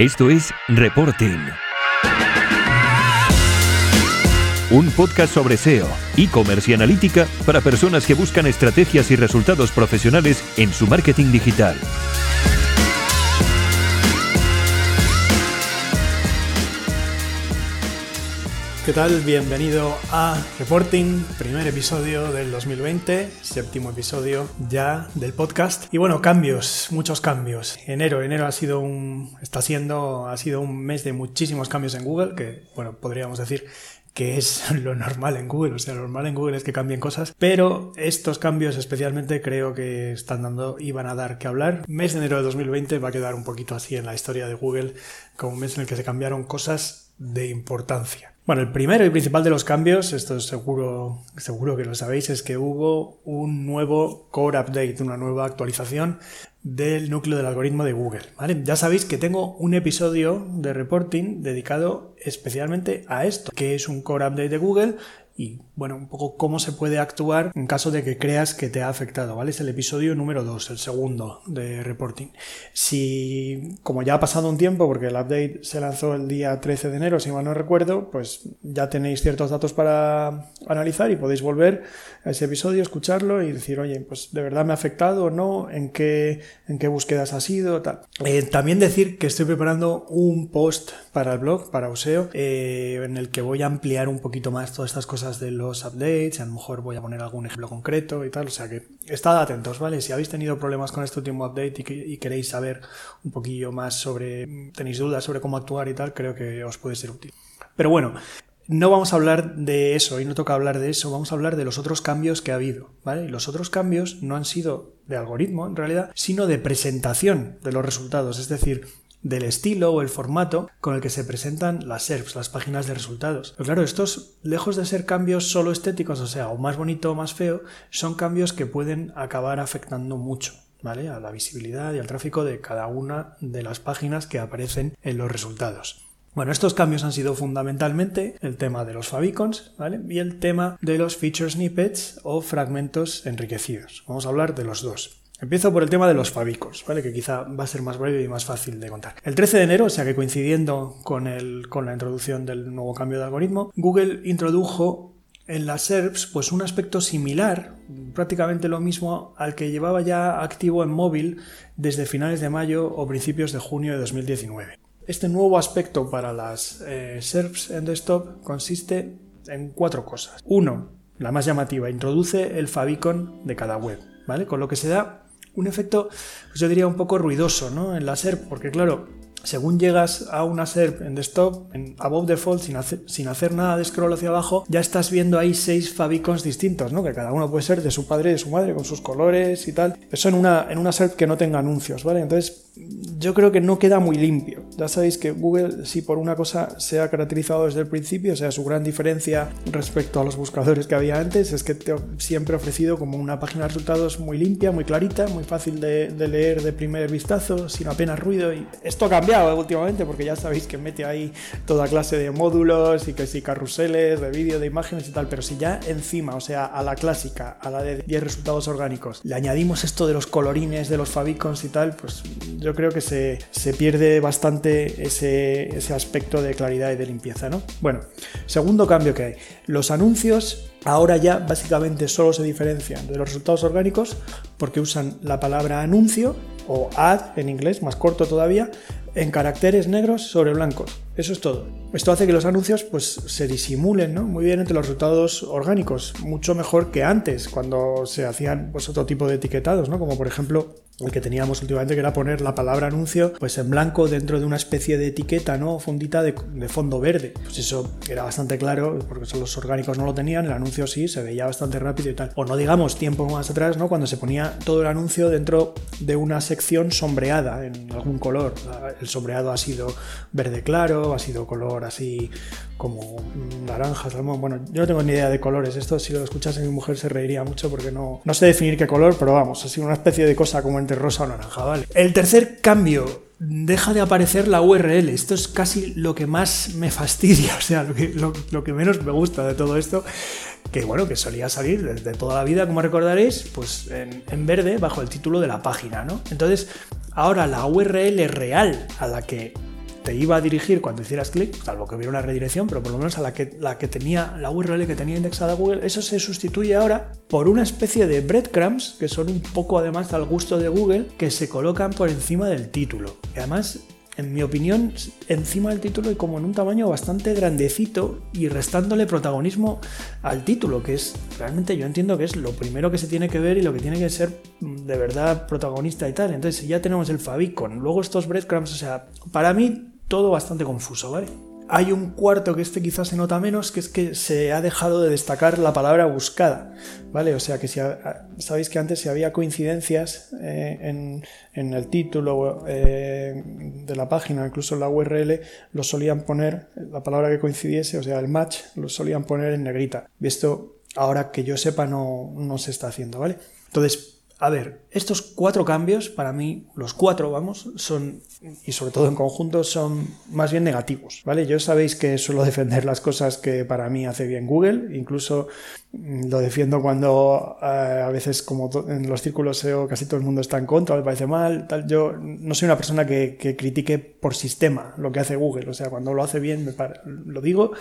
Esto es Reporting. Un podcast sobre SEO, e-commerce y analítica para personas que buscan estrategias y resultados profesionales en su marketing digital. ¿Qué tal? Bienvenido a Reporting, primer episodio del 2020, séptimo episodio ya del podcast. Y bueno, cambios, muchos cambios. Enero, enero ha sido un, está siendo, ha sido un mes de muchísimos cambios en Google, que bueno, podríamos decir que es lo normal en Google, o sea, lo normal en Google es que cambien cosas, pero estos cambios especialmente creo que están dando y van a dar que hablar. Mes de enero de 2020 va a quedar un poquito así en la historia de Google, como un mes en el que se cambiaron cosas de importancia. Bueno, el primero y principal de los cambios, esto seguro, seguro que lo sabéis, es que hubo un nuevo core update, una nueva actualización del núcleo del algoritmo de Google. Ya sabéis que tengo un episodio de reporting dedicado especialmente a esto, que es un core update de Google y bueno, un poco cómo se puede actuar en caso de que creas que te ha afectado, ¿vale? Es el episodio número 2, el segundo de reporting. Si, como ya ha pasado un tiempo, porque el update se lanzó el día 13 de enero, si mal no recuerdo, pues ya tenéis ciertos datos para analizar y podéis volver a ese episodio, escucharlo y decir, oye, pues de verdad me ha afectado o no, en qué, en qué búsquedas ha sido, tal. Eh, también decir que estoy preparando un post para el blog, para Oseo, eh, en el que voy a ampliar un poquito más todas estas cosas de los updates, a lo mejor voy a poner algún ejemplo concreto y tal, o sea que estad atentos, ¿vale? Si habéis tenido problemas con este último update y, queréis saber un poquillo más sobre, tenéis dudas sobre cómo actuar y tal, creo que os puede ser útil. Pero bueno, no vamos a hablar de eso y no toca hablar de eso, vamos a hablar de los otros cambios que ha habido, ¿vale? Y los otros cambios no han sido de algoritmo en realidad, sino de presentación de los resultados, es decir, del estilo o el formato con el que se presentan las SERPs, las páginas de resultados. Pero claro, estos, lejos de ser cambios solo estéticos, o sea, o más bonito o más feo, son cambios que pueden acabar afectando mucho. ¿Vale? A la visibilidad y al tráfico de cada una de las páginas que aparecen en los resultados. Bueno, estos cambios han sido fundamentalmente el tema de los favicons, ¿vale? Y el tema de los feature snippets o fragmentos enriquecidos. Vamos a hablar de los dos. Empiezo por el tema de los favicons, ¿vale? que quizá va a ser más breve y más fácil de contar. El 13 de enero, o sea que coincidiendo con, el, con la introducción del nuevo cambio de algoritmo, Google introdujo en las SERPs pues un aspecto similar, prácticamente lo mismo al que llevaba ya activo en móvil desde finales de mayo o principios de junio de 2019. Este nuevo aspecto para las eh, SERPs en desktop consiste en cuatro cosas. Uno, la más llamativa, introduce el favicon de cada web, ¿vale? Con lo que se da un efecto, pues yo diría un poco ruidoso, ¿no? En la SERP, porque claro, según llegas a una SERP en desktop, en above default, sin hacer, sin hacer nada de scroll hacia abajo, ya estás viendo ahí seis favicons distintos, ¿no? Que cada uno puede ser de su padre y de su madre, con sus colores y tal. Eso en una, en una SERP que no tenga anuncios, ¿vale? Entonces, yo creo que no queda muy limpio. Ya sabéis que Google, si por una cosa se ha caracterizado desde el principio, o sea, su gran diferencia respecto a los buscadores que había antes, es que siempre ha ofrecido como una página de resultados muy limpia, muy clarita, muy fácil de, leer de primer vistazo, sin apenas ruido. Y esto ha cambiado últimamente porque ya sabéis que mete ahí toda clase de módulos y que si carruseles de vídeo, de imágenes y tal. Pero si ya encima, o sea, a la clásica, a la de 10 resultados orgánicos, le añadimos esto de los colorines, de los favicons y tal, pues yo creo que se, pierde bastante ese, ese, aspecto de claridad y de limpieza, ¿no? Bueno, segundo cambio que hay. Los anuncios ahora ya básicamente solo se diferencian de los resultados orgánicos porque usan la palabra anuncio o ad en inglés, más corto todavía, en caracteres negros sobre blancos. Eso es todo. Esto hace que los anuncios pues, se disimulen ¿no? muy bien entre los resultados orgánicos, mucho mejor que antes, cuando se hacían pues, otro tipo de etiquetados, ¿no? como por ejemplo que teníamos últimamente, que era poner la palabra anuncio pues, en blanco dentro de una especie de etiqueta, ¿no? fundita de, fondo verde. Pues eso era bastante claro, porque los orgánicos no lo tenían, el anuncio sí, se veía bastante rápido y tal. O no digamos tiempo más atrás, ¿no? cuando se ponía todo el anuncio dentro de una sección sombreada en algún color. El sombreado ha sido verde claro, ha sido color así como naranja, salmón. Bueno, yo no tengo ni idea de colores. Esto, si lo escuchase mi mujer, se reiría mucho porque no, no sé definir qué color, pero vamos, así una especie de cosa como entre rosa o naranja, ¿vale? El tercer cambio. Deja de aparecer la URL. Esto es casi lo que más me fastidia, o sea, lo que, menos me gusta de todo esto que bueno, que solía salir desde toda la vida, como recordaréis, pues en, en, verde bajo el título de la página, ¿no? Entonces, ahora la URL real a la que iba a dirigir cuando hicieras clic, salvo que hubiera una redirección, pero por lo menos a la que, la que tenía, la URL que tenía indexada Google, eso se sustituye ahora por una especie de breadcrumbs, que son un poco además al gusto de Google, que se colocan por encima del título. Y además en mi opinión, encima del título y como en un tamaño bastante grandecito y restándole protagonismo al título, que es realmente yo entiendo que es lo primero que se tiene que ver y lo que tiene que ser mm, de verdad protagonista y tal. Entonces, ya tenemos el favicon, luego estos breadcrumbs, o sea, para mí todo bastante confuso, ¿vale? Hay un cuarto que este quizás se nota menos, que es que se ha dejado de destacar la palabra buscada, ¿vale? O sea que si sabéis que antes si había coincidencias eh, en, el título eh, de la página, incluso en la URL, lo solían poner, la palabra que coincidiese, o sea, el match, lo solían poner en negrita. Y esto, ahora que yo sepa, no, no se está haciendo, ¿vale? Entonces, a ver, estos cuatro cambios, para mí, los cuatro, vamos, son, y sobre todo en conjunto, son más bien negativos, ¿vale? Yo sabéis que suelo defender las cosas que para mí hace bien Google, incluso mm, lo defiendo cuando eh, a veces, como en los círculos SEO, casi todo el mundo está en contra, me parece mal, tal. Yo no soy una persona que, critique por sistema lo que hace Google, o sea, cuando lo hace bien, me lo digo,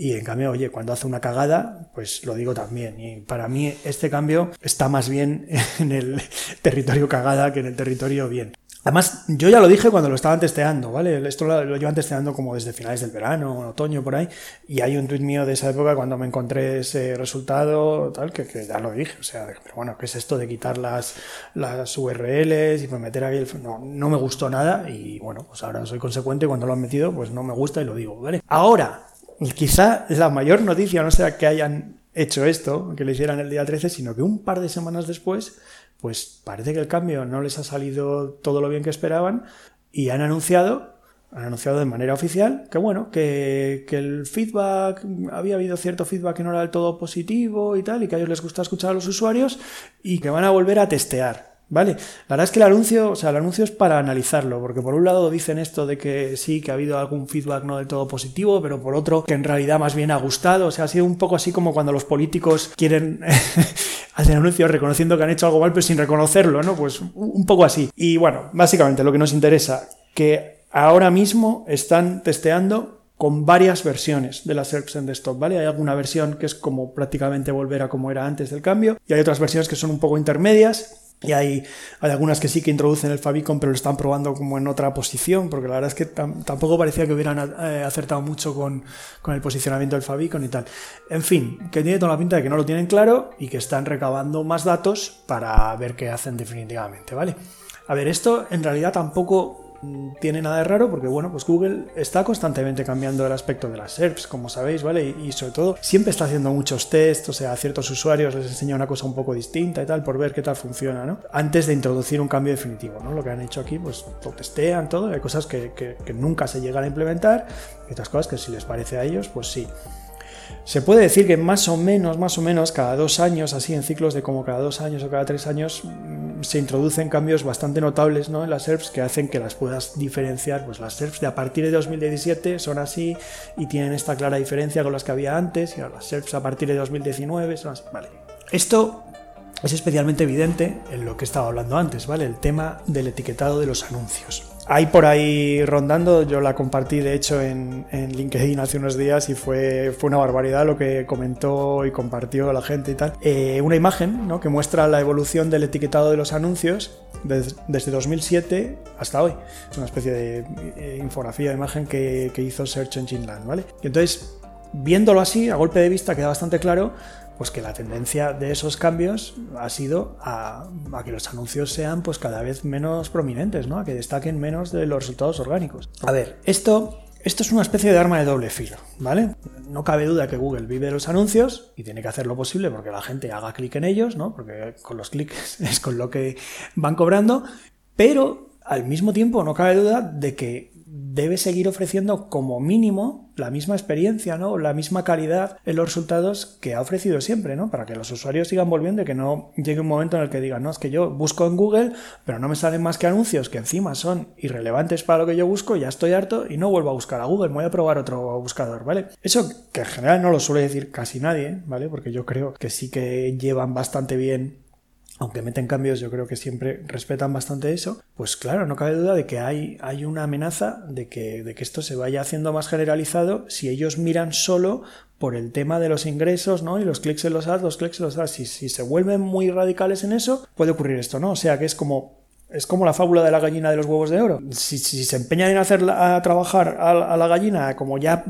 y en cambio, oye, cuando hace una cagada, pues lo digo también. Y para mí este cambio está más bien en el territorio cagada que en el territorio bien. Además, yo ya lo dije cuando lo estaban testeando, ¿vale? Esto lo, llevan testeando como desde finales del verano, otoño, por ahí. Y hay un tuit mío de esa época cuando me encontré ese resultado, tal, que, ya lo dije. O sea, pero bueno, ¿qué es esto de quitar las, las URLs y pues meter ahí el... No, no me gustó nada y bueno, pues ahora soy consecuente cuando lo han metido, pues no me gusta y lo digo, ¿vale? Ahora, quizá la mayor noticia no sea que hayan hecho esto, que lo hicieran el día 13, sino que un par de semanas después, pues parece que el cambio no les ha salido todo lo bien que esperaban y han anunciado, han anunciado de manera oficial que bueno, que, el feedback, había habido cierto feedback que no era del todo positivo y tal, y que a ellos les gusta escuchar a los usuarios y que van a volver a testear. ¿Vale? La verdad es que el anuncio, o sea, el anuncio es para analizarlo, porque por un lado dicen esto de que sí, que ha habido algún feedback no del todo positivo, pero por otro que en realidad más bien ha gustado, o sea, ha sido un poco así como cuando los políticos quieren hacer anuncios reconociendo que han hecho algo mal, pero sin reconocerlo, ¿no? Pues un poco así. Y bueno, básicamente lo que nos interesa, que ahora mismo están testeando con varias versiones de la SERPs en desktop, ¿vale? Hay alguna versión que es como prácticamente volver a como era antes del cambio, y hay otras versiones que son un poco intermedias, y hay, hay, algunas que sí que introducen el Fabicon, pero lo están probando como en otra posición, porque la verdad es que tampoco parecía que hubieran eh, acertado mucho con, con, el posicionamiento del Fabicon y tal. En fin, que tiene toda la pinta de que no lo tienen claro y que están recabando más datos para ver qué hacen definitivamente, ¿vale? A ver, esto en realidad tampoco tiene nada de raro porque, bueno, pues Google está constantemente cambiando el aspecto de las SERPs, como sabéis, ¿vale? Y, sobre todo, siempre está haciendo muchos tests, o sea, a ciertos usuarios les enseña una cosa un poco distinta y tal, por ver qué tal funciona, ¿no? Antes de introducir un cambio definitivo, ¿no? Lo que han hecho aquí, pues lo testean todo, hay cosas que, que nunca se llegan a implementar, y cosas que si les parece a ellos, pues sí. Se puede decir que más o menos, más o menos, cada dos años, así en ciclos de como cada dos años o cada tres años, mm, se introducen cambios bastante notables ¿no? en las SERPs que hacen que las puedas diferenciar. Pues las SERPs de a partir de 2017 son así y tienen esta clara diferencia con las que había antes, y las SERPs a partir de 2019 son así. Vale. Esto es especialmente evidente en lo que estaba hablando antes, ¿vale? El tema del etiquetado de los anuncios. Hay por ahí rondando, yo la compartí de hecho en, LinkedIn hace unos días y fue, fue una barbaridad lo que comentó y compartió la gente y tal. Eh, una imagen ¿no? que muestra la evolución del etiquetado de los anuncios desde 2007 hasta hoy. Es una especie de eh, infografía de imagen que, que hizo Search Engine Land, ¿vale? Y entonces, viéndolo así, a golpe de vista queda bastante claro pues que la tendencia de esos cambios ha sido a, que los anuncios sean pues cada vez menos prominentes, ¿no? a que destaquen menos de los resultados orgánicos. A ver, esto, esto es una especie de arma de doble filo, ¿vale? No cabe duda que Google vive de los anuncios y tiene que hacer lo posible porque la gente haga clic en ellos, ¿no? porque con los clics es con lo que van cobrando, pero al mismo tiempo no cabe duda de que debe seguir ofreciendo como mínimo la misma experiencia, ¿no? La misma calidad en los resultados que ha ofrecido siempre, ¿no? Para que los usuarios sigan volviendo y que no llegue un momento en el que digan, no, es que yo busco en Google, pero no me salen más que anuncios que encima son irrelevantes para lo que yo busco, ya estoy harto y no vuelvo a buscar a Google, voy a probar otro buscador, ¿vale? Eso que en general no lo suele decir casi nadie, ¿vale? Porque yo creo que sí que llevan bastante bien aunque meten cambios, yo creo que siempre respetan bastante eso, pues claro, no cabe duda de que hay, hay una amenaza de que, de que esto se vaya haciendo más generalizado si ellos miran solo por el tema de los ingresos, ¿no? Y los clics en los ads, los clics en los ads. Si, si se vuelven muy radicales en eso, puede ocurrir esto, ¿no? O sea que es como es como la fábula de la gallina de los huevos de oro. Si, se empeñan en hacer a trabajar a, la gallina como ya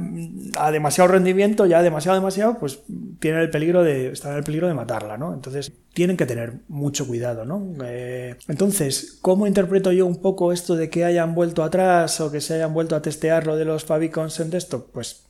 a demasiado rendimiento, ya demasiado, demasiado, pues tienen el peligro de, están en el peligro de matarla, ¿no? Entonces tienen que tener mucho cuidado, ¿no? Eh, entonces, ¿cómo interpreto yo un poco esto de que hayan vuelto atrás o que se hayan vuelto a testear lo de los favicons en desktop? Pues,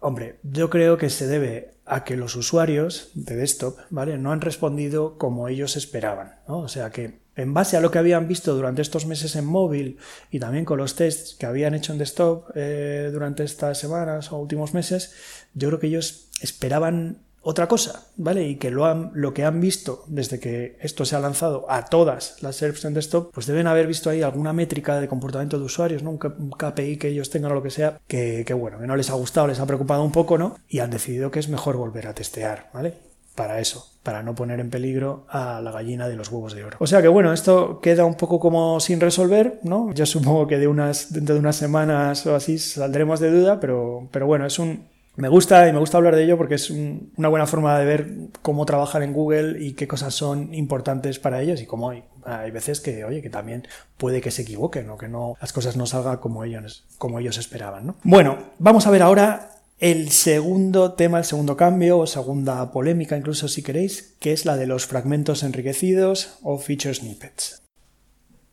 hombre, yo creo que se debe a que los usuarios de desktop, ¿vale? No han respondido como ellos esperaban, ¿no? O sea que en base a lo que habían visto durante estos meses en móvil y también con los tests que habían hecho en desktop eh, durante estas semanas o últimos meses, yo creo que ellos esperaban otra cosa, ¿vale? Y que lo, han, lo que han visto desde que esto se ha lanzado a todas las SERPs en desktop, pues deben haber visto ahí alguna métrica de comportamiento de usuarios, ¿no? Un, KPI que ellos tengan o lo que sea, que, que bueno, que no les ha gustado, les ha preocupado un poco, ¿no? Y han decidido que es mejor volver a testear, ¿vale? para eso, para no poner en peligro a la gallina de los huevos de oro. O sea que bueno, esto queda un poco como sin resolver, ¿no? Yo supongo que de unas, dentro de unas semanas o así saldremos de duda, pero, pero bueno, es un, me gusta y me gusta hablar de ello porque es una buena forma de ver cómo trabajar en Google y qué cosas son importantes para ellos y cómo hay, hay veces que, oye, que también puede que se equivoquen o que no, las cosas no salgan como ellos, como ellos esperaban, ¿no? Bueno, vamos a ver ahora el segundo tema, el segundo cambio o segunda polémica incluso si queréis, que es la de los fragmentos enriquecidos o feature snippets.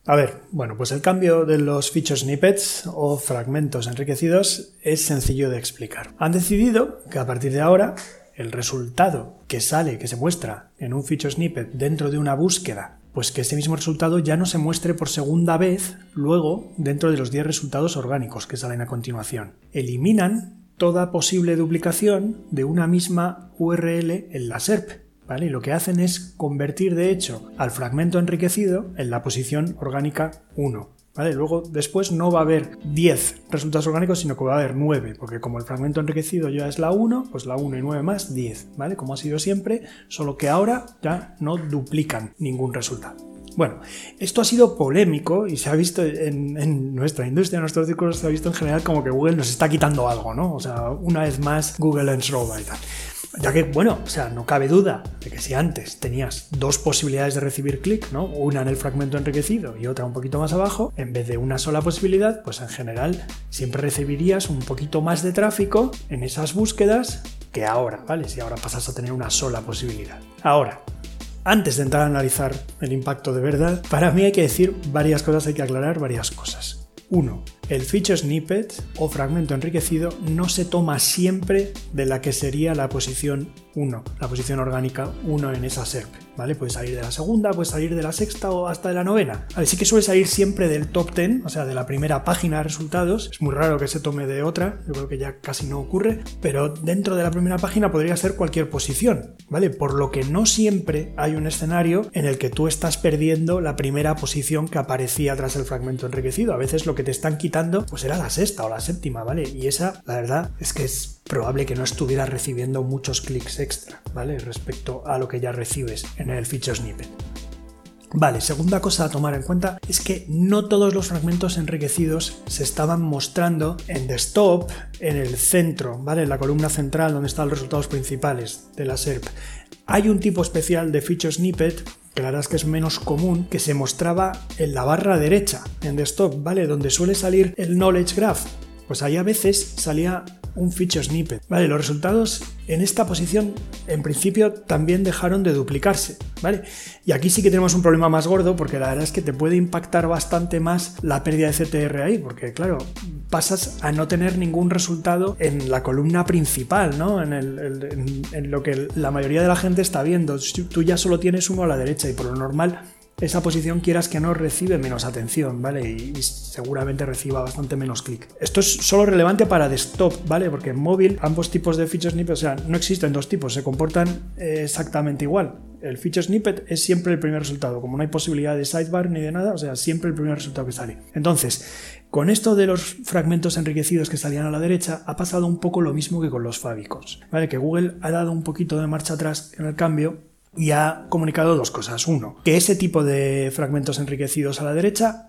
A ver, bueno, pues el cambio de los feature snippets o fragmentos enriquecidos es sencillo de explicar. Han decidido que a partir de ahora el resultado que sale, que se muestra en un feature snippet dentro de una búsqueda, pues que ese mismo resultado ya no se muestre por segunda vez luego dentro de los 10 resultados orgánicos que salen a continuación. Eliminan toda posible duplicación de una misma URL en la SERP. Y lo que hacen es convertir de hecho al fragmento enriquecido en la posición orgánica 1. ¿Vale? Luego, después no va a haber 10 resultados orgánicos, sino que va a haber 9, porque como el fragmento enriquecido ya es la 1, pues la 1 y 9 más 10, ¿vale? Como ha sido siempre, solo que ahora ya no duplican ningún resultado. Bueno, esto ha sido polémico y se ha visto en, nuestra industria, en nuestros círculos, se ha visto en general como que Google nos está quitando algo, ¿no? O sea, una vez más, Google Lens Rover y tal. Ya que, bueno, o sea, no cabe duda de que si antes tenías dos posibilidades de recibir clic, ¿no? Una en el fragmento enriquecido y otra un poquito más abajo, en vez de una sola posibilidad, pues en general siempre recibirías un poquito más de tráfico en esas búsquedas que ahora, ¿vale? Si ahora pasas a tener una sola posibilidad. Ahora, antes de entrar a analizar el impacto de verdad, para mí hay que decir varias cosas, hay que aclarar varias cosas. Uno, el feature snippet o fragmento enriquecido no se toma siempre de la que sería la posición 1, la posición orgánica 1 en esa SERP. ¿Vale? Puede salir de la segunda, puede salir de la sexta o hasta de la novena. Así que suele salir siempre del top 10, o sea, de la primera página de resultados. Es muy raro que se tome de otra, yo creo que ya casi no ocurre, pero dentro de la primera página podría ser cualquier posición, ¿vale? Por lo que no siempre hay un escenario en el que tú estás perdiendo la primera posición que aparecía tras el fragmento enriquecido. A veces lo que te están quitando pues era la sexta o la séptima, ¿vale? Y esa, la verdad, es que es probable que no estuvieras recibiendo muchos clics extra, ¿vale? Respecto a lo que ya recibes en el feature snippet. Vale, segunda cosa a tomar en cuenta es que no todos los fragmentos enriquecidos se estaban mostrando en desktop, en el centro, ¿vale? En la columna central donde están los resultados principales de la SERP. Hay un tipo especial de feature snippet que la verdad es que es menos común, que se mostraba en la barra derecha, en desktop, ¿vale? Donde suele salir el knowledge graph. Pues ahí a veces salía un feature snippet. Vale, los resultados en esta posición en principio también dejaron de duplicarse, ¿vale? Y aquí sí que tenemos un problema más gordo porque la verdad es que te puede impactar bastante más la pérdida de CTR ahí, porque claro, pasas a no tener ningún resultado en la columna principal, ¿no? En, en lo que la mayoría de la gente está viendo. Tú ya solo tienes uno a la derecha y por lo normal esa posición quieras que no recibe menos atención, ¿vale? Y, seguramente reciba bastante menos clic. Esto es solo relevante para desktop, ¿vale? Porque en móvil ambos tipos de feature snippet, o sea, no existen dos tipos, se comportan eh, exactamente igual. El feature snippet es siempre el primer resultado, como no hay posibilidad de sidebar ni de nada, o sea, siempre el primer resultado que sale. Entonces, con esto de los fragmentos enriquecidos que salían a la derecha, ha pasado un poco lo mismo que con los favicons, ¿vale? Que Google ha dado un poquito de marcha atrás en el cambio y ha comunicado dos cosas. Uno, que ese tipo de fragmentos enriquecidos a la derecha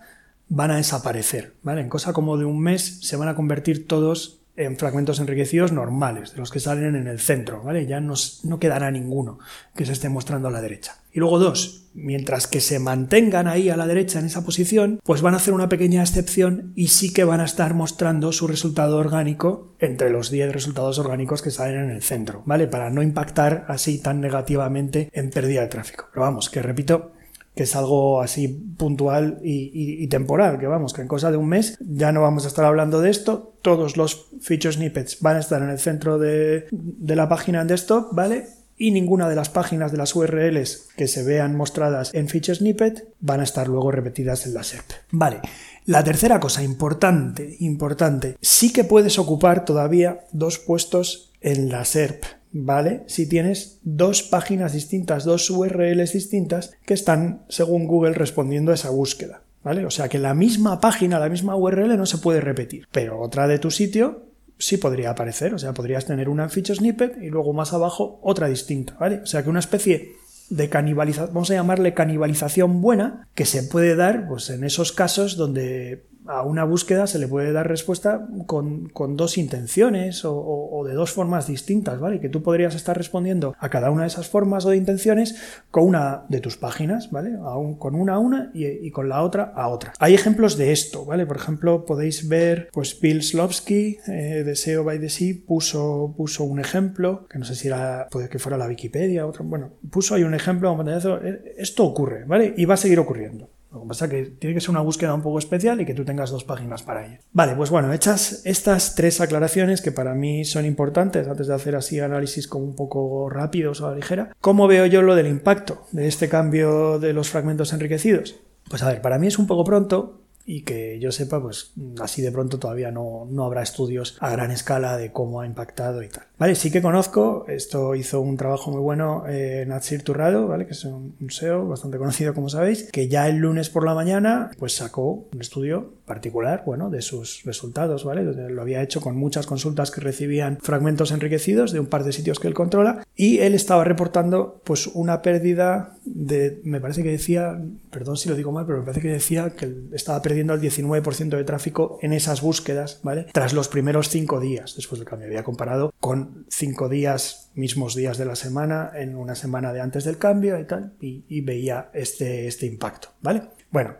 van a desaparecer, ¿vale? En cosa como de un mes se van a convertir todos en fragmentos enriquecidos normales, de los que salen en el centro, ¿vale? Ya no, no, quedará ninguno que se esté mostrando a la derecha. Y luego dos, mientras que se mantengan ahí a la derecha en esa posición, pues van a hacer una pequeña excepción y sí que van a estar mostrando su resultado orgánico entre los 10 resultados orgánicos que salen en el centro, ¿vale? Para no impactar así tan negativamente en pérdida de tráfico. Pero vamos, que repito, que es algo así puntual y, temporal, que vamos, que en cosa de un mes ya no vamos a estar hablando de esto, todos los feature snippets van a estar en el centro de, de la página en desktop, ¿vale? Y ninguna de las páginas de las URLs que se vean mostradas en Feature Snippet van a estar luego repetidas en la SERP. Vale. La tercera cosa importante, importante, sí que puedes ocupar todavía dos puestos en la SERP. ¿vale? Si tienes dos páginas distintas, dos URLs distintas que están, según Google, respondiendo a esa búsqueda, ¿vale? O sea que la misma página, la misma URL no se puede repetir, pero otra de tu sitio sí podría aparecer, o sea, podrías tener una feature snippet y luego más abajo otra distinta, ¿vale? O sea que una especie de canibalización, vamos a llamarle canibalización buena, que se puede dar pues, en esos casos donde a una búsqueda se le puede dar respuesta con, dos intenciones o, de dos formas distintas, ¿vale? Que tú podrías estar respondiendo a cada una de esas formas o de intenciones con una de tus páginas, ¿vale? con una a una y, con la otra a otra. Hay ejemplos de esto, ¿vale? Por ejemplo, podéis ver, pues Bill Slovsky eh, de SEO by the Sea puso, puso un ejemplo, que no sé si era, puede que fuera la Wikipedia, otro, bueno, puso ahí un ejemplo, eh, esto ocurre, ¿vale? Y va a seguir ocurriendo. Lo que pasa es que tiene que ser una búsqueda un poco especial y que tú tengas dos páginas para ella. Vale, pues bueno, hechas estas tres aclaraciones que para mí son importantes antes de hacer así análisis como un poco rápidos o a la ligera, ¿cómo veo yo lo del impacto de este cambio de los fragmentos enriquecidos? Pues a ver, para mí es un poco pronto, y que yo sepa, pues así de pronto todavía no, no, habrá estudios a gran escala de cómo ha impactado y tal. Vale, sí que conozco, esto hizo un trabajo muy bueno eh, Natsir Turrado, ¿vale? que es un, SEO bastante conocido como sabéis, que ya el lunes por la mañana pues sacó un estudio particular, bueno, de sus resultados, ¿vale? Lo había hecho con muchas consultas que recibían fragmentos enriquecidos de un par de sitios que él controla y él estaba reportando pues una pérdida de, me parece que decía, perdón si lo digo mal, pero me parece que decía que estaba perdiendo el 19% de tráfico en esas búsquedas, ¿vale? Tras los primeros cinco días después del cambio. Había comparado con cinco días, mismos días de la semana, en una semana de antes del cambio y tal, y, veía este, este impacto, ¿vale? Bueno,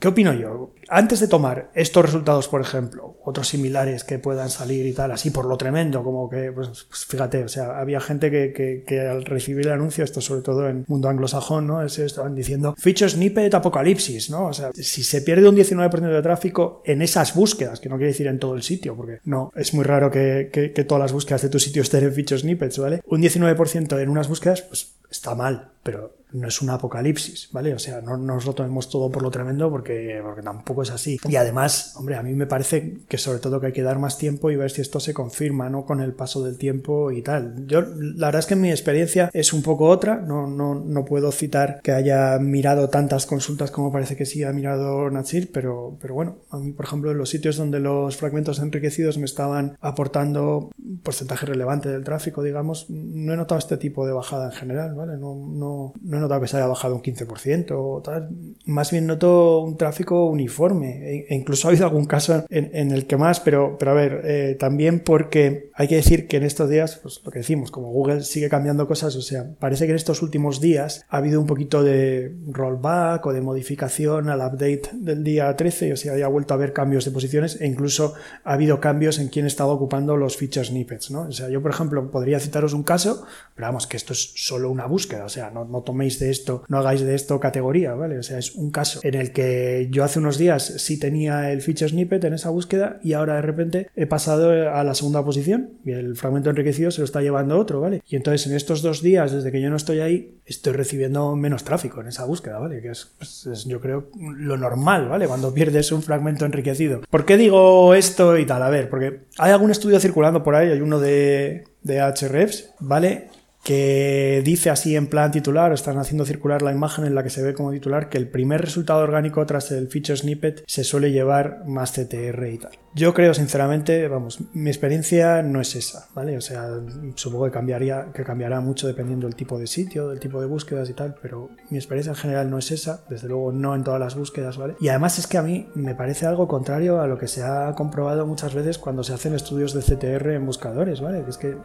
¿Qué opino yo? Antes de tomar estos resultados, por ejemplo, otros similares que puedan salir y tal, así por lo tremendo, como que, pues, pues fíjate, o sea, había gente que, que, al recibir el anuncio, esto sobre todo en mundo anglosajón, ¿no? estaban diciendo feature snippet apocalipsis, ¿no? O sea, si se pierde un 19% de tráfico en esas búsquedas, que no quiere decir en todo el sitio, porque no, es muy raro que, que todas las búsquedas de tu sitio estén en feature snippets, ¿vale? Un 19% en unas búsquedas, pues está mal, pero no es un apocalipsis, ¿vale? O sea, no, nos lo tomemos todo por lo tremendo porque, porque tampoco es así. Y además, hombre, a mí me parece que sobre todo que hay que dar más tiempo y ver si esto se confirma, ¿no? Con el paso del tiempo y tal. Yo, la verdad es que mi experiencia es un poco otra, no, no, no puedo citar que haya mirado tantas consultas como parece que sí ha mirado Natsir, pero, pero bueno, a mí, por ejemplo, en los sitios donde los fragmentos enriquecidos me estaban aportando porcentaje relevante del tráfico, digamos, no he notado este tipo de bajada en general, ¿vale? No, no, no notado que se haya bajado un 15% o tal. Más bien noto un tráfico uniforme. E, e incluso ha habido algún caso en, el que más, pero, pero a ver, eh, también porque hay que decir que en estos días, pues lo que decimos, como Google sigue cambiando cosas, o sea, parece que en estos últimos días ha habido un poquito de rollback o de modificación al update del día 13, o sea, haya vuelto a haber cambios de posiciones e incluso ha habido cambios en quién estaba ocupando los feature snippets, ¿no? O sea, yo, por ejemplo, podría citaros un caso, pero vamos, que esto es solo una búsqueda, o sea, no, no toméis de esto, no hagáis de esto categoría, ¿vale? O sea, es un caso en el que yo hace unos días sí tenía el feature snippet en esa búsqueda y ahora de repente he pasado a la segunda posición y el fragmento enriquecido se lo está llevando otro, ¿vale? Y entonces en estos dos días, desde que yo no estoy ahí, estoy recibiendo menos tráfico en esa búsqueda, ¿vale? Que es, pues, yo creo lo normal, ¿vale? Cuando pierdes un fragmento enriquecido. ¿Por qué digo esto y tal? A ver, porque hay algún estudio circulando por ahí, hay uno de, de Ahrefs, ¿vale? Que dice así en plan titular, están haciendo circular la imagen en la que se ve como titular que el primer resultado orgánico tras el feature snippet se suele llevar más CTR y tal. Yo creo sinceramente, vamos, mi experiencia no es esa, ¿vale? O sea, supongo que cambiaría, que cambiará mucho dependiendo del tipo de sitio, del tipo de búsquedas y tal, pero mi experiencia en general no es esa, desde luego no en todas las búsquedas, ¿vale? Y además es que a mí me parece algo contrario a lo que se ha comprobado muchas veces cuando se hacen estudios de CTR en buscadores, ¿vale? Que es que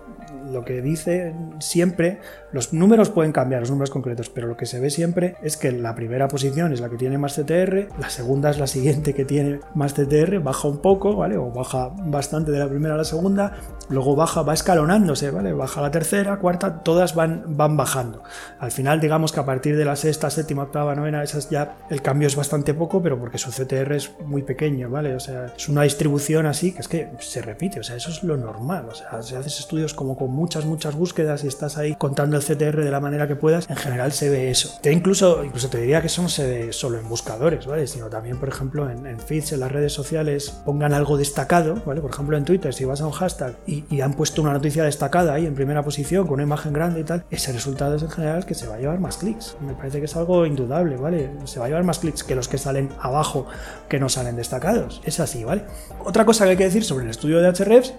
lo que dice siempre, los números pueden cambiar, los números concretos, pero lo que se ve siempre es que la primera posición es la que tiene más CTR, la segunda es la siguiente que tiene más CTR, baja un poco, ¿vale? O baja bastante de la primera a la segunda, luego baja, va escalonándose, ¿vale? Baja la tercera, cuarta, todas van, van bajando. Al final, digamos que a partir de la sexta, séptima, octava, novena, esas ya el cambio es bastante poco, pero porque su CTR es muy pequeño, ¿vale? O sea, es una distribución así que es que se repite, o sea, eso es lo normal, o sea, si haces estudios como con muchas, muchas búsquedas y estás ahí contando el CTR de la manera que puedas, en general se ve eso. Incluso, incluso te diría que eso no se ve solo en buscadores, ¿vale? Sino también, por ejemplo, en, en feeds, en las redes sociales, pongan algo destacado, ¿vale? Por ejemplo, en Twitter, si vas a un hashtag y, han puesto una noticia destacada ahí en primera posición con una imagen grande y tal, ese resultado es en general que se va a llevar más clics. Me parece que es algo indudable, ¿vale? Se va a llevar más clics que los que salen abajo que no salen destacados. Es así, ¿vale? Otra cosa que hay que decir sobre el estudio de Hrefs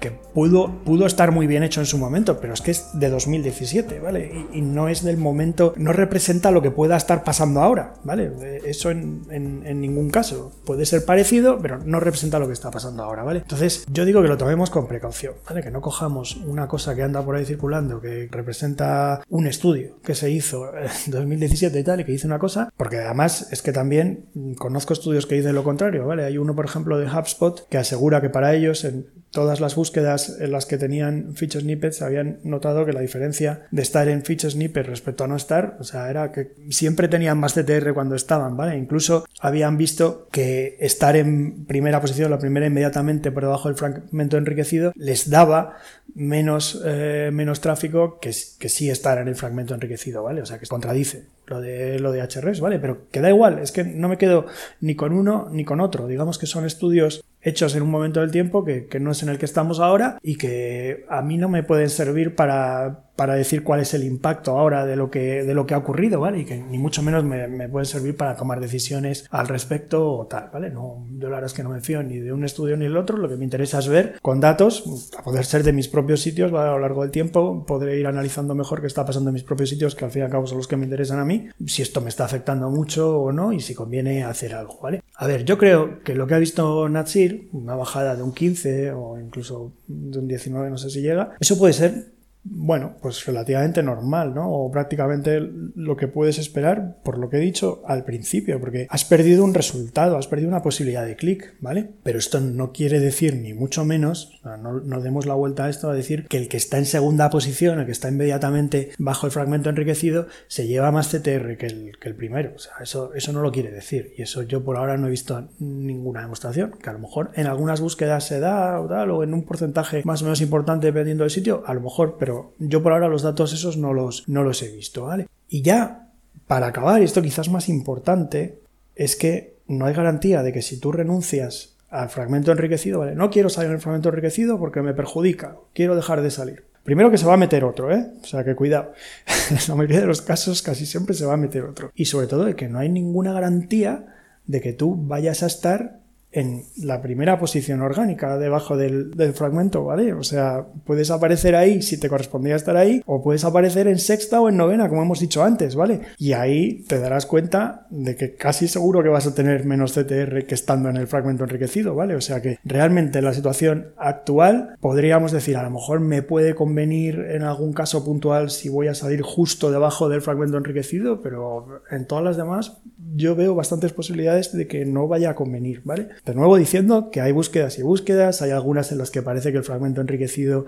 que pudo, pudo estar muy bien hecho en su momento, pero es que es de 2017, ¿vale? Y, no es del momento, no representa lo que pueda estar pasando ahora, ¿vale? Eso en, en, ningún caso. Puede ser parecido, pero no representa lo que está pasando ahora, ¿vale? Entonces, yo digo que lo tomemos con precaución, ¿vale? Que no cojamos una cosa que anda por ahí circulando, que representa un estudio que se hizo en 2017 y tal, y que dice una cosa, porque además es que también conozco estudios que dicen lo contrario, ¿vale? Hay uno, por ejemplo, de HubSpot que asegura que para ellos en todas las búsquedas en las que tenían feature snippets habían notado que la diferencia de estar en feature snippets respecto a no estar, o sea, era que siempre tenían más CTR cuando estaban, ¿vale? Incluso habían visto que estar en primera posición, la primera inmediatamente por debajo del fragmento enriquecido, les daba menos, eh, menos tráfico que, que sí estar en el fragmento enriquecido, ¿vale? O sea, que contradice lo de, lo de HRS, ¿vale? Pero que da igual, es que no me quedo ni con uno ni con otro. Digamos que son estudios hechos en un momento del tiempo que, que no es en el que estamos ahora y que a mí no me pueden servir para, para decir cuál es el impacto ahora de lo que, de lo que ha ocurrido, ¿vale? Y que ni mucho menos me, me puede servir para tomar decisiones al respecto o tal, ¿vale? No, yo la verdad es que no me fío ni de un estudio ni del otro, lo que me interesa es ver con datos, a poder ser de mis propios sitios, ¿vale? A lo largo del tiempo podré ir analizando mejor qué está pasando en mis propios sitios, que al fin y al cabo son los que me interesan a mí, si esto me está afectando mucho o no y si conviene hacer algo, ¿vale? A ver, yo creo que lo que ha visto Natsir, una bajada de un 15 o incluso de un 19, no sé si llega, eso puede ser bueno, pues relativamente normal, ¿no? O prácticamente lo que puedes esperar, por lo que he dicho al principio, porque has perdido un resultado, has perdido una posibilidad de clic, ¿vale? Pero esto no quiere decir, ni mucho menos, no, demos la vuelta a esto a decir que el que está en segunda posición, el que está inmediatamente bajo el fragmento enriquecido, se lleva más CTR que el, que el primero. O sea, eso, eso no lo quiere decir. Y eso yo por ahora no he visto ninguna demostración, que a lo mejor en algunas búsquedas se da o tal, o en un porcentaje más o menos importante dependiendo del sitio, a lo mejor, yo por ahora los datos esos no los, no los he visto, ¿vale? Y ya, para acabar, esto quizás más importante, es que no hay garantía de que si tú renuncias al fragmento enriquecido, ¿vale? No quiero salir en el fragmento enriquecido porque me perjudica, quiero dejar de salir. Primero que se va a meter otro, ¿eh? O sea que cuidado. en la mayoría de los casos casi siempre se va a meter otro. Y sobre todo de que no hay ninguna garantía de que tú vayas a estar en la primera posición orgánica debajo del, fragmento, ¿vale? O sea, puedes aparecer ahí si te correspondía estar ahí, o puedes aparecer en sexta o en novena, como hemos dicho antes, ¿vale? Y ahí te darás cuenta de que casi seguro que vas a tener menos CTR que estando en el fragmento enriquecido, ¿vale? O sea que realmente en la situación actual podríamos decir, a lo mejor me puede convenir en algún caso puntual si voy a salir justo debajo del fragmento enriquecido, pero en todas las demás yo veo bastantes posibilidades de que no vaya a convenir, ¿vale? De nuevo diciendo que hay búsquedas y búsquedas, hay algunas en las que parece que el fragmento enriquecido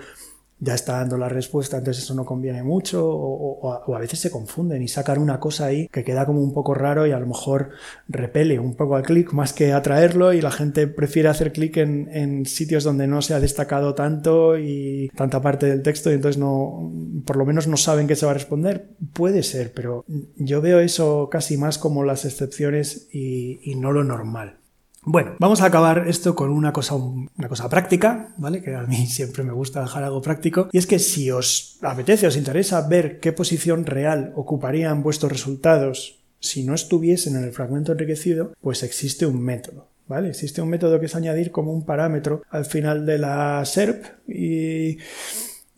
ya está dando la respuesta, entonces eso no conviene mucho, o, a veces se confunden y sacan una cosa ahí que queda como un poco raro y a lo mejor repele un poco al clic más que atraerlo y la gente prefiere hacer clic en, sitios donde no se ha destacado tanto y tanta parte del texto y entonces no, por lo menos no saben qué se va a responder. Puede ser, pero yo veo eso casi más como las excepciones y no lo normal. Bueno, vamos a acabar esto con una cosa, una cosa práctica, ¿vale? Que a mí siempre me gusta dejar algo práctico. Y es que si os apetece, os interesa ver qué posición real ocuparían vuestros resultados si no estuviesen en el fragmento enriquecido, pues existe un método. ¿Vale? Existe un método que es añadir como un parámetro al final de la SERP y,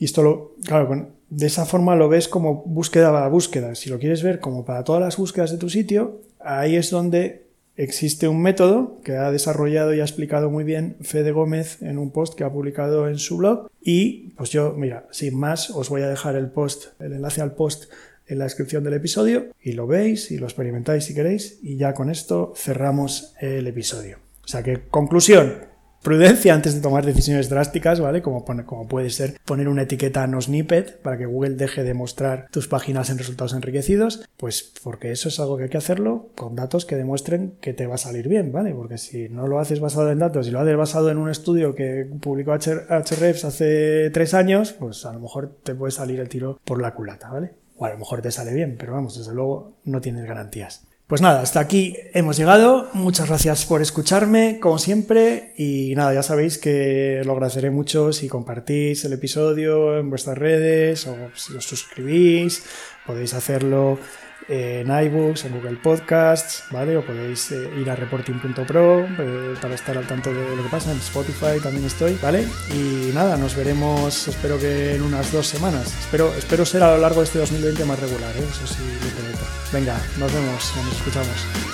esto lo, claro, de esa forma lo ves como búsqueda a búsqueda. Si lo quieres ver como para todas las búsquedas de tu sitio, ahí es donde existe un método que ha desarrollado y ha explicado muy bien Fede Gómez en un post que ha publicado en su blog. Y pues yo, mira, sin más, os voy a dejar el post, el enlace al post en la descripción del episodio y lo veis y lo experimentáis si queréis y ya con esto cerramos el episodio. O sea que, conclusión, prudencia antes de tomar decisiones drásticas, ¿vale? Como, puede ser poner una etiqueta no snippet para que Google deje de mostrar tus páginas en resultados enriquecidos, pues porque eso es algo que hay que hacerlo con datos que demuestren que te va a salir bien, ¿vale? Porque si no lo haces basado en datos y lo haces basado en un estudio que publicó Hrefs hace tres años, pues a lo mejor te puede salir el tiro por la culata, ¿vale? O a lo mejor te sale bien, pero vamos, desde luego no tienes garantías. Pues nada, hasta aquí hemos llegado. Muchas gracias por escucharme, como siempre. Y nada, ya sabéis que lo agradeceré mucho si compartís el episodio en vuestras redes o si os suscribís. Podéis hacerlo en iBooks, en Google Podcasts, ¿vale? O podéis eh, ir a reporting.pro eh, para estar al tanto de lo que pasa. En Spotify también estoy, ¿vale? Y nada, nos veremos, espero que en unas dos semanas. Espero, espero ser a lo largo de este 2020 más regular, ¿eh? Eso sí, lo prometo. Venga, nos vemos, nos escuchamos.